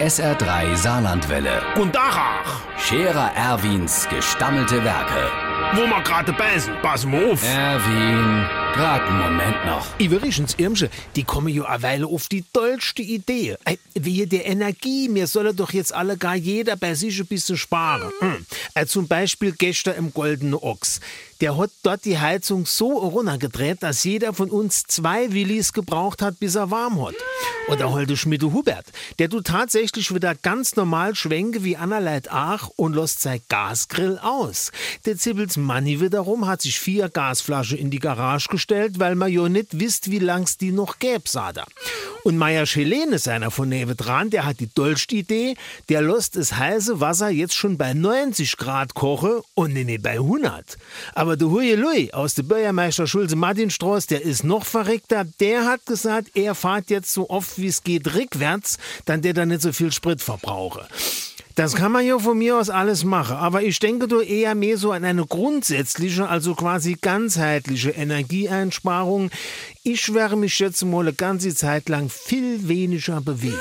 SR3 Saarlandwelle. Und Dachach, Scherer Erwins gestammelte Werke. wo wir gerade beißen, pass mal auf. Erwin, grad einen Moment noch. Übrigens, Irmsche, die kommen ja eine Weile auf die tollste Idee. Ey, Wie der Energie, mir solle doch jetzt alle gar jeder bei sich ein bisschen sparen. Hm. Äh, zum Beispiel gestern im Goldenen Ochs. Der hat dort die Heizung so runtergedreht, dass jeder von uns zwei Willis gebraucht hat, bis er warm hat. Oder Holde Schmiede Hubert, der du tatsächlich wieder ganz normal schwenke wie Anna Leit Ach und lässt sein Gasgrill aus. Der Zibbels Manni wiederum hat sich vier Gasflaschen in die Garage gestellt, weil man ja nicht wisst, wie lang's die noch gäb, sah da. Und Meier Schelene, seiner von Neve dran, der hat die dolste Idee, der lässt das heiße Wasser jetzt schon bei 90 Grad koche und nee, bei 100. Aber der Huielui aus der Bürgermeister Schulze Martinstraß, der ist noch verrückter, der hat gesagt, er fahrt jetzt so oft wie es geht rückwärts, dann der da nicht so viel Sprit verbrauche. Das kann man ja von mir aus alles machen, aber ich denke doch eher mehr so an eine grundsätzliche, also quasi ganzheitliche Energieeinsparung. Ich werde mich jetzt mal eine ganze Zeit lang viel weniger bewegen.